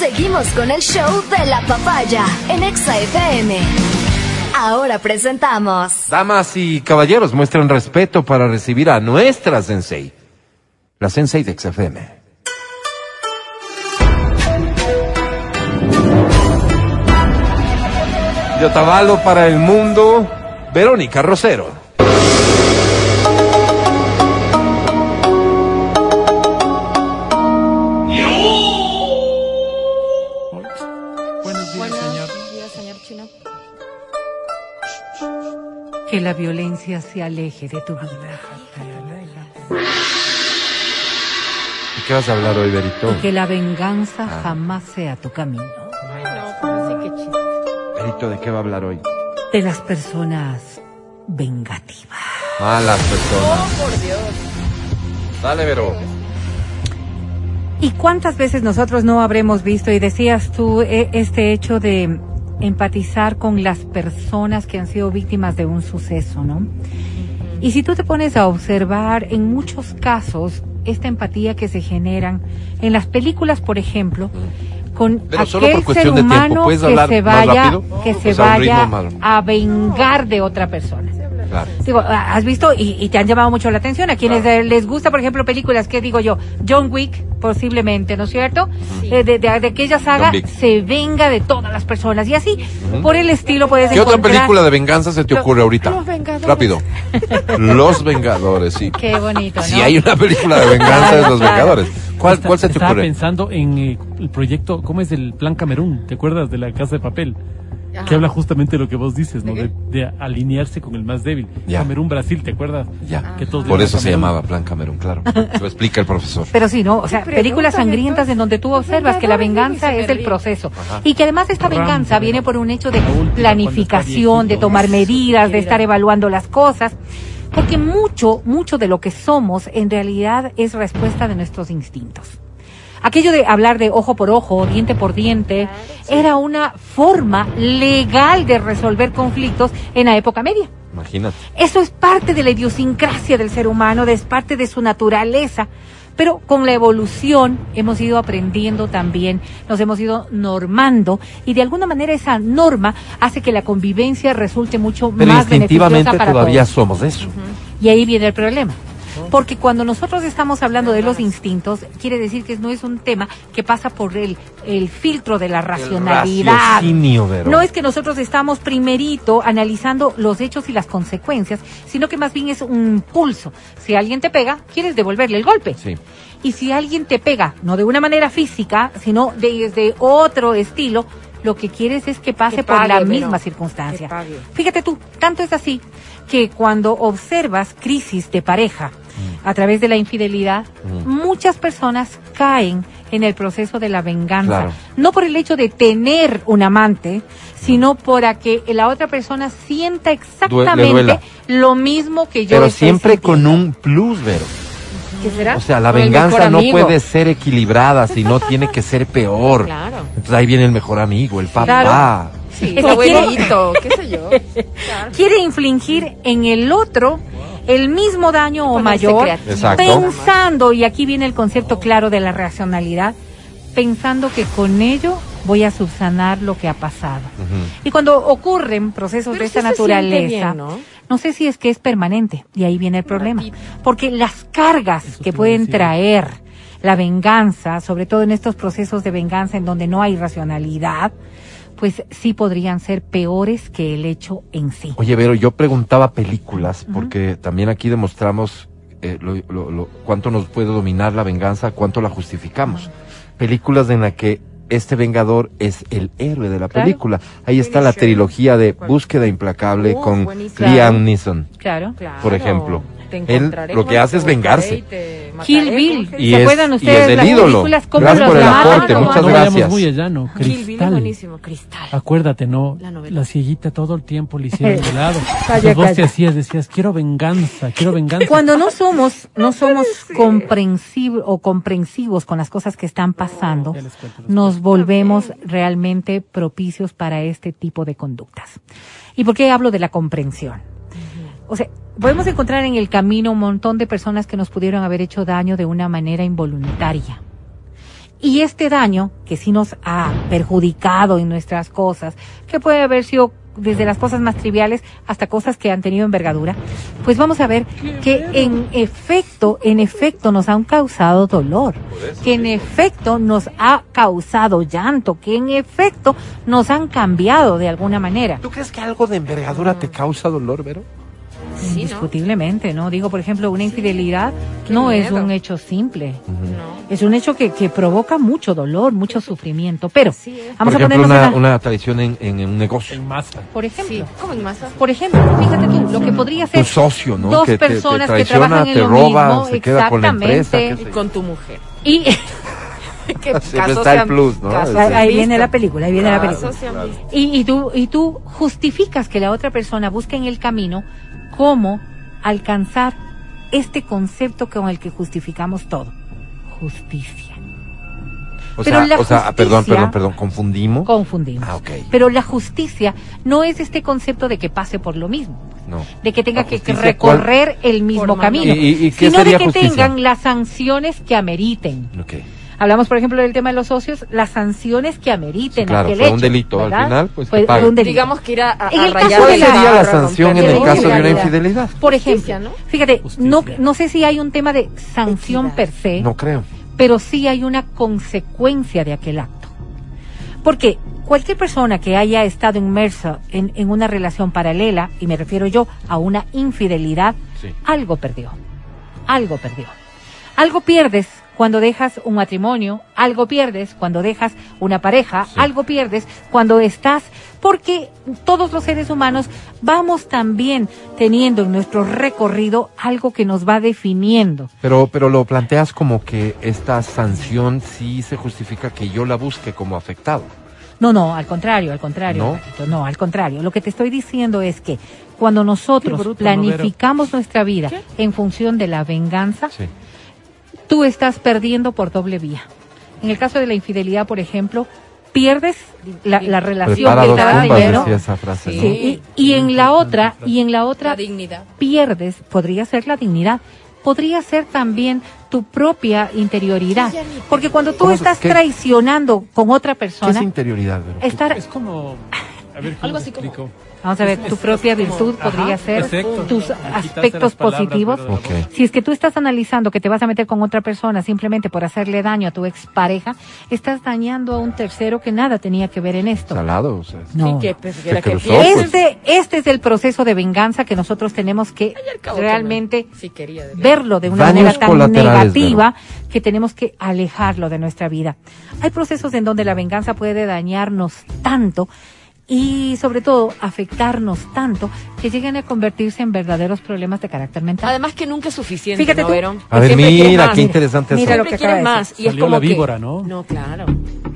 Seguimos con el show de la papaya en Exa FM. Ahora presentamos. Damas y caballeros, muestren respeto para recibir a nuestra sensei, la sensei de XFM. De Otavalo para el mundo, Verónica Rosero. Que la violencia se aleje de tu vida. ¿De qué vas a hablar hoy, Berito? Y que la venganza Ah. jamás sea tu camino. Berito, ¿de qué va a hablar hoy? De las personas vengativas. Malas personas. Dale, Vero. ¿Y cuántas veces nosotros no habremos visto, y decías tú, e- este hecho de empatizar con las personas que han sido víctimas de un suceso, ¿no? Y si tú te pones a observar, en muchos casos, esta empatía que se generan en las películas, por ejemplo, con Pero aquel ser humano ¿puedes que se vaya, que se vaya a vengar de otra persona. Claro. Digo, has visto y, y te han llamado mucho la atención. A quienes les gusta, por ejemplo, películas, que digo yo? John Wick, posiblemente, ¿no es cierto? Eh, de, de- de aquella saga se venga de todas las personas. Y así, por el estilo, puedes ¿Qué otra encontrar- película de venganza se te ocurre ahorita? Los Vengadores. Rápido. Los Vengadores, sí. Qué bonito, ¿no? Si hay una película de venganza de los. Vengadores. ¿Cuál, Está- cuál se te Estaba ocurre? pensando en eh, el proyecto, ¿cómo es el Plan Camerún? ¿Te acuerdas de la Casa de Papel? Que habla justamente de lo que vos dices, ¿no? De, de alinearse con el más débil. Ya. Camerún, Brasil, ¿te acuerdas? Ya. Que todos Por eso se llamaba Plan Camerún, claro. Lo explica el profesor. Pero sí, ¿no? O sea, películas sangrientas en donde tú observas que la venganza es el proceso. Y que además esta venganza viene por un hecho de última, planificación, de tomar medidas, de estar evaluando las cosas. Porque mucho, mucho de lo que somos en realidad es respuesta de nuestros instintos. Aquello de hablar de ojo por ojo, diente por diente, era una forma legal de resolver conflictos en la época media. Imagínate. Eso es parte de la idiosincrasia del ser humano, es parte de su naturaleza. Pero con la evolución hemos ido aprendiendo también, nos hemos ido normando y de alguna manera esa norma hace que la convivencia resulte mucho Pero más instintivamente beneficiosa para todavía todos. somos eso. Y ahí viene el problema. Porque cuando nosotros estamos hablando de los instintos, quiere decir que no es un tema que pasa por el, el filtro de la racionalidad. No es que nosotros estamos primerito analizando los hechos y las consecuencias, sino que más bien es un pulso. Si alguien te pega, quieres devolverle el golpe. Sí. Y si alguien te pega, no de una manera física, sino desde otro estilo, lo que quieres es que pase Que por la misma circunstancia. Fíjate tú, tanto es así que cuando observas crisis de pareja Mm. a través de la infidelidad, muchas personas caen en el proceso de la venganza. Claro. No por el hecho de tener un amante, sino para que la otra persona sienta exactamente lo mismo que yo Pero estoy siempre con un plus, Vero. ¿Qué será? O sea, la Con venganza no puede ser equilibrada, sino tiene que ser peor. Claro. Entonces ahí viene el mejor amigo, el papá. Claro. Sí, Es el abuelito, qué sé yo. Claro. quiere infligir en el otro el mismo daño o mayor, pensando, y aquí viene el concepto claro de la racionalidad, pensando que con ello voy a subsanar lo que ha pasado. Y cuando ocurren procesos Pero de esta naturaleza, bien, ¿no? No sé si es que es permanente, y ahí viene el problema. Porque las cargas Eso que pueden decir. traer la venganza, sobre todo en estos procesos de venganza en donde no hay racionalidad, pues sí podrían ser peores que el hecho en sí. Oye, Vero, yo preguntaba películas, porque también aquí demostramos eh, lo- lo- lo- cuánto nos puede dominar la venganza, cuánto la justificamos. Películas en la que este vengador es el héroe de la Claro. película. Ahí está la trilogía de Búsqueda Implacable Oh, con buenísimo. Liam Neeson. Claro. Claro. Por ejemplo. Él lo que hace es vengarse. y Kill Bill. Y ¿Se es- acuerdan y ustedes es del las ídolo. películas? ¿Cómo Gracias los por el aporte, muchas no vayamos gracias. muy allá, ¿no? Kill Bill es buenísimo, Cristal. Acuérdate, ¿no? La novela. La cieguita todo el tiempo le hicieron de lado. Calla, vos te hacías, decías, quiero venganza, quiero venganza. Cuando no somos, no somos comprensivos o comprensivos con las cosas que están pasando, cuento después. nos volvemos realmente propicios para este tipo de conductas. ¿Y por qué hablo de la comprensión? O sea, podemos encontrar en el camino un montón de personas que nos pudieron haber hecho daño de una manera involuntaria. Y este daño, que sí nos ha perjudicado en nuestras cosas, que puede haber sido desde las cosas más triviales hasta cosas que han tenido envergadura, pues vamos a ver que en efecto, en efecto nos han causado dolor, que en efecto nos ha causado llanto, que en efecto nos han cambiado de alguna manera. ¿Tú crees que algo de envergadura te causa dolor, Vero? Sí, ¿no? Indiscutiblemente, ¿no? Digo, por ejemplo, una infidelidad no es un hecho simple. No. Es un hecho que, que provoca mucho dolor, mucho sufrimiento. Pero, vamos Por a ponernos una, en la- una traición en, en un negocio. En masa. Por ejemplo, Sí, como en masa. por ejemplo, fíjate tú, lo que podría ser Tu socio, ¿no? dos que te- te, personas que traiciona, trabajan en te lo roba, mismo, se queda con la empresa. Y tu mujer. y Que casos está se el plus, ¿no? casos Ahí- viene la película, ahí viene la película. Y, y tú, y tú justificas que la otra persona busque en el camino cómo alcanzar este concepto con el que justificamos todo. Justicia. O Pero sea, la o sea, justicia- perdón, perdón, perdón, confundimos. Confundimos. Ah, ok. Pero la justicia no es este concepto de que pase por lo mismo, No. de que tenga que recorrer el mismo camino, ¿Y- y- y qué sino de que justicia? tengan las sanciones que ameriten. Ok. Hablamos, por ejemplo, del tema de los socios, las sanciones que ameriten Sí, claro, aquel fue un hecho, delito, al final, pues, fue, que un delito. Digamos que ir a, a, En a el caso rayar de ¿Cuál la- sería la sanción en el caso de una infidelidad. Por Justicia, ejemplo, ¿no? fíjate, no, no sé si hay un tema de sanción Equidad. per se, No creo. pero sí hay una consecuencia de aquel acto. Porque cualquier persona que haya estado inmersa en, en una relación paralela, y me refiero yo a una infidelidad, Sí. algo perdió. Algo perdió. Algo pierdes cuando dejas un matrimonio, algo pierdes cuando dejas una pareja, Sí. algo pierdes cuando estás, porque todos los seres humanos vamos también teniendo en nuestro recorrido algo que nos va definiendo. Pero, pero lo planteas como que esta sanción sí se justifica que yo la busque como afectado. No, no, al contrario, al contrario, ¿No? Paquito, no, al contrario. Lo que te estoy diciendo es que cuando nosotros bruto, planificamos nuestra vida en función de la venganza, Sí. Tú estás perdiendo por doble vía. En el caso de la infidelidad, por ejemplo, pierdes la, la relación que frase, Sí. ¿no? Sí, y, y en la otra, y en la otra La dignidad. pierdes, podría ser la dignidad, podría ser también tu propia interioridad. Porque cuando tú ¿Cómo se- estás qué- traicionando con otra ¿Qué es persona, interioridad, estar Es como. A ver, ¿cómo Algo como- explico? Vamos a ver, tu propia virtud podría ser tus aspectos palabras, positivos. Si es que tú estás analizando que te vas a meter con otra persona simplemente por hacerle daño a tu expareja, estás dañando a un tercero que nada tenía que ver en esto. Salado, o sea. No. Sí, que Se que cruzó, pues. Este, este es el proceso de venganza que nosotros tenemos que realmente no. Sí quería, verlo de una Daños manera tan negativa que tenemos que alejarlo de nuestra vida. Hay procesos en donde la venganza puede dañarnos tanto y sobre todo afectarnos tanto que llegan a convertirse en verdaderos problemas de carácter mental. Además que nunca es suficiente, Fíjate ¿no, tú. Verón? A ver, mira, más. qué interesante Mira eso. lo que quieres de más. Y es Salió como la que- víbora, ¿no? No, claro.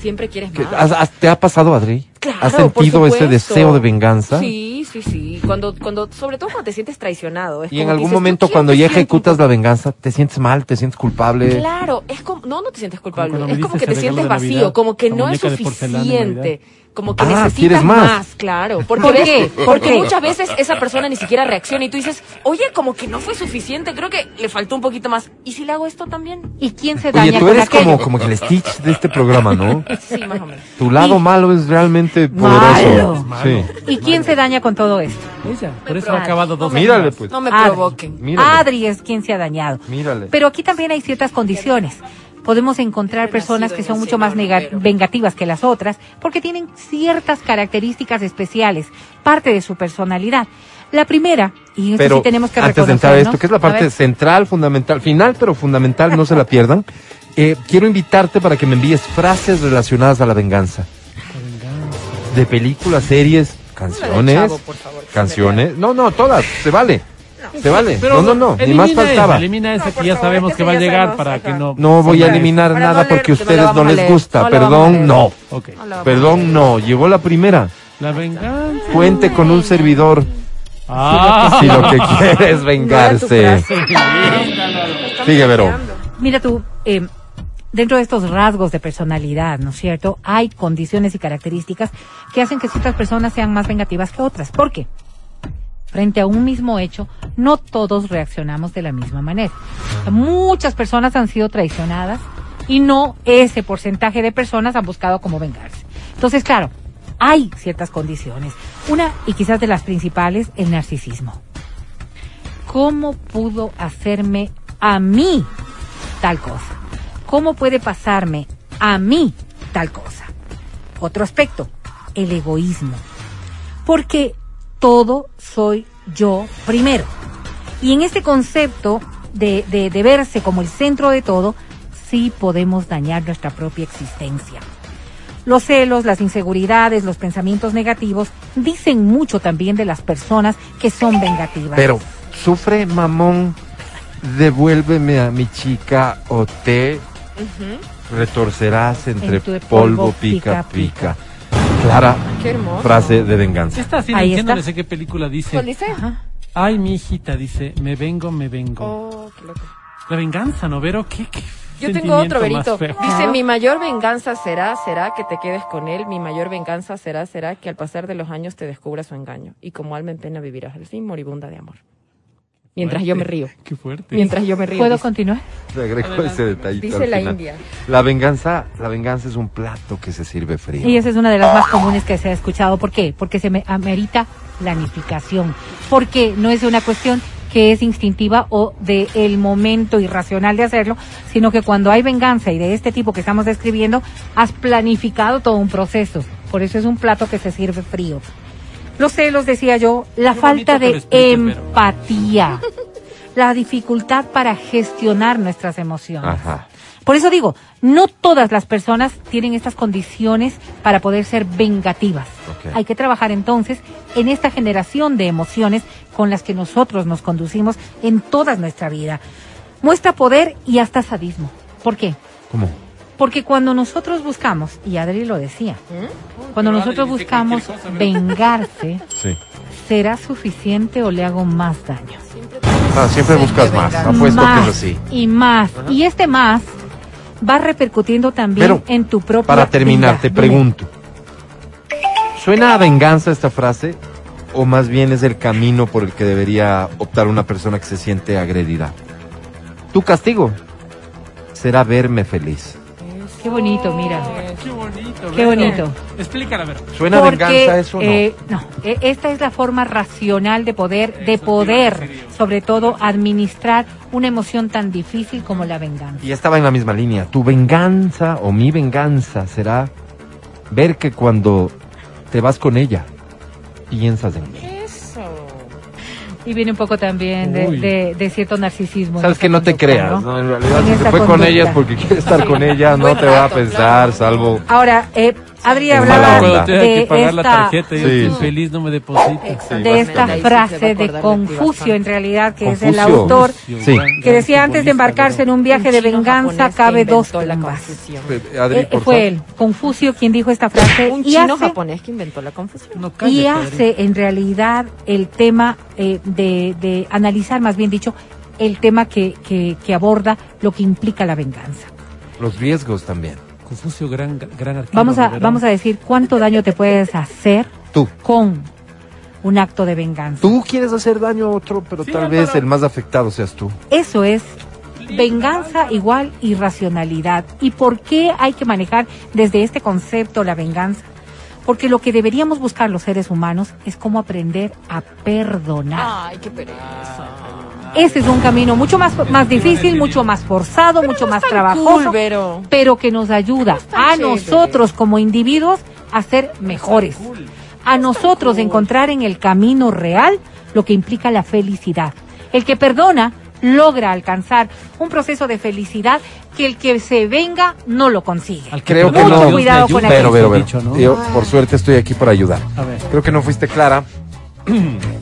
Siempre quieres ¿Qué- más. has- ¿Te ha pasado, Adri? Claro, ¿Has por sentido ese deseo de venganza? Sí, sí, sí. Cuando, cuando, sobre todo cuando te sientes traicionado. Es Y en como algún dices, ¿tú momento cuando ya ejecutas la venganza, te sientes mal, te sientes culpable. Claro, es como, no, no te sientes culpable, Como es como que te sientes vacío, Navidad, como que no es suficiente, como que Ah, necesitas ¿quieres más? claro. Porque, ¿Por qué? ¿Por porque qué? muchas veces esa persona ni siquiera reacciona y tú dices, oye, como que no fue suficiente, creo que le faltó un poquito más. ¿Y si le hago esto también? ¿Y quién se daña Oye, tú con eres como, como que el Stitch de este programa, ¿no? Sí, más o menos. Tu lado Y- malo es realmente Malo. poderoso. Sí. ¿Y quién se daña con todo esto? Ella. Por eso ha acabado dos Mírale, veces. pues. No me Adri. provoquen. Mírale. Adri es quien se ha dañado. Mírale. Pero aquí también hay ciertas condiciones. Podemos encontrar personas que son mucho más vengativas que las otras porque tienen ciertas características especiales, parte de su personalidad. La primera, y esto Pero sí tenemos que antes de entrar a esto, que es la parte central, fundamental, final, pero fundamental, no se la pierdan. eh, quiero invitarte para que me envíes frases relacionadas a la venganza. De películas, series, canciones. Chavo, por favor, que canciones. No, no, todas, se vale. Se vale. Pero no, no, no, ni elimina más faltaba. Esa, elimina esa No, que ya favor, sabemos que que va a llegar sabemos, para que no. No voy a eliminar nada porque a ustedes no les gusta. Perdón, no. Ok. No la vamos a Perdón, no. Llegó la primera. La venganza. Cuente con un servidor Ah. si lo que quiere es vengarse. Sigue, Vero. Mira tú, eh, dentro de estos rasgos de personalidad, ¿no es cierto? Hay condiciones y características que hacen que ciertas personas sean más vengativas que otras. ¿Por qué? Frente a un mismo hecho, no todos reaccionamos de la misma manera. Muchas personas han sido traicionadas y no ese porcentaje de personas han buscado cómo vengarse. Entonces, claro, hay ciertas condiciones. Una, y quizás de las principales, el narcisismo. ¿Cómo pudo hacerme a mí tal cosa? ¿Cómo puede pasarme a mí tal cosa? Otro aspecto, el egoísmo. Porque todo soy yo primero. Y en este concepto de, de, de verse como el centro de todo, sí podemos dañar nuestra propia existencia. Los celos, las inseguridades, los pensamientos negativos dicen mucho también de las personas que son vengativas. Pero, sufre mamón, devuélveme a mi chica o te retorcerás entre En polvo, pica, pica. Clara Qué hermoso. frase de venganza. Esta sí, no Ahí entiendo, está. no sé qué película dice. ¿Cuál dice? Ajá. Ay, mi hijita, dice, me vengo, me vengo. Oh, qué loco. La venganza, ¿no, Vero? ¿Qué, qué Yo tengo otro, Verito. feo. Dice, mi mayor venganza será, será que te quedes con él. Mi mayor venganza será, será que al pasar de los años te descubra su engaño. Y como alma en pena vivirás al fin moribunda de amor. Mientras yo me río. Qué fuerte. Mientras yo me río. ¿Puedo dice. continuar? Agrego ese detallito Dice al la final. India. La venganza, la venganza es un plato que se sirve frío. Y esa es una de las más comunes que se ha escuchado. ¿Por qué? Porque se me amerita planificación. Porque no es una cuestión que es instintiva o de el momento irracional de hacerlo, sino que cuando hay venganza y de este tipo que estamos describiendo, has planificado todo un proceso. Por eso es un plato que se sirve frío. Los celos, decía yo, la Qué falta de empatía, la dificultad para gestionar nuestras emociones. Ajá. Por eso digo, no todas las personas tienen estas condiciones para poder ser vengativas. Hay que trabajar entonces en esta generación de emociones con las que nosotros nos conducimos en toda nuestra vida. Muestra poder y hasta sadismo. ¿Por qué? ¿Cómo? Porque cuando nosotros buscamos, y Adri lo decía, cuando pero nosotros Adri buscamos vengarse, Sí. ¿será suficiente o le hago más daño? Ah, siempre buscas más. Apuesto que más es así. y más. Y este más va repercutiendo también Pero, en tu propia Para terminar, vida. te Dime. pregunto. ¿Suena a venganza esta frase? ¿O más bien es el camino por el que debería optar una persona que se siente agredida? Tu castigo será verme feliz. Qué bonito, mira. Qué bonito. Qué bonito. Explícala. ¿Suena a Porque, venganza eso o no? eh, no, e- esta es la forma racional de poder, de poder, sobre todo, administrar una emoción tan difícil como la venganza. Y estaba en la misma línea. Tu venganza o mi venganza será ver que cuando te vas con ella, piensas en mí. Y viene un poco también de, de- de cierto narcisismo. Sabes que no te creas, ¿no? ¿no? En realidad, En si se fue con conducta. ella es porque quiere estar con ella, no te va a pensar, salvo... Ahora, eh, Adri hablaba. Cuando tenga que de pagar la esta, tarjeta, yo Sí. estoy feliz, no me deposita. de esta frase de de Confucio, en realidad, que es el autor, Sí. que decía antes de embarcarse en un viaje de venganza cabe dos la tumbas. Eh, fue él, Confucio, quien dijo esta frase Un y chino hace, japonés que inventó la confusión. No, y Adri. hace en realidad el tema eh, de, de analizar, más bien dicho, el tema que, que, que aborda lo que implica la venganza. Los riesgos también. Confucio, gran, gran arquero. Vamos a, vamos a decir cuánto daño te puedes hacer Tú. con un acto de venganza. Tú quieres hacer daño a otro, pero Sí, tal Álvaro. vez el más afectado seas tú. Eso es venganza igual irracionalidad. ¿Y por qué hay que manejar desde este concepto la venganza? Porque lo que deberíamos buscar los seres humanos es cómo aprender a perdonar. Ay, qué pereza. Ese es un camino mucho más, más difícil, mucho más forzado, mucho más trabajoso, Cool, pero que nos ayuda a chévere. nosotros como individuos a ser mejores. A nosotros encontrar en el camino real lo que implica la felicidad. El que perdona logra alcanzar un proceso de felicidad que el que se venga no lo consigue. Al Creo que no. Le Cuidado con Pero, pero, pero. el dicho, ¿no? Yo, por suerte, estoy aquí para ayudar. A ver. Creo que no fuiste clara.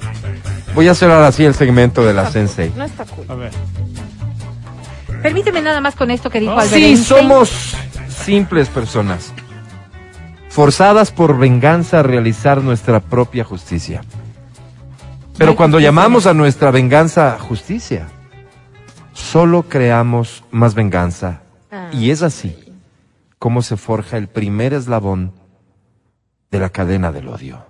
Voy a hacer ahora sí el segmento de la Sensei. No está cool. A ver. Permíteme nada más con esto que dijo Oh, Albert Sí, Einstein. somos simples personas, forzadas por venganza a realizar nuestra propia justicia. Pero cuando llamamos a nuestra venganza justicia, solo creamos más venganza. Y es así como se forja el primer eslabón de la cadena del odio.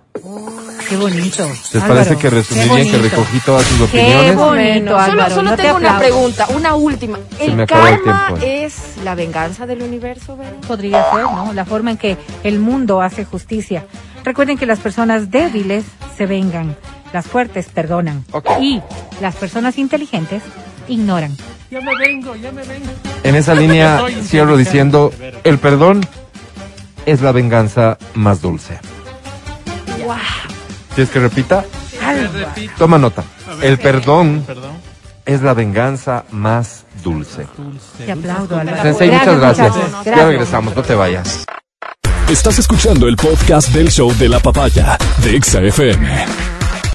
Qué bonito. ¿Les Álvaro, parece que resumí qué bien, que bonito. recogí todas sus Qué opiniones? bonito, Bueno, solo, Álvaro, solo no te tengo una pregunta, una última. Se ¿El karma tiempo. es la venganza del universo, Vero? Podría ser, ¿no? La forma en que el mundo hace justicia. Recuerden que las personas débiles se vengan, las fuertes perdonan Ok. y las personas inteligentes ignoran. Ya me vengo, ya me vengo. En esa línea cierro diciendo, el perdón es la venganza más dulce. ¿Quieres que repita? Toma nota. El perdón Perdón. es la venganza más dulce. Te aplaudo, Álvaro. Sensei, muchas gracias. Ya regresamos, no te vayas. Estás escuchando el podcast del show de la papaya de Exa FM.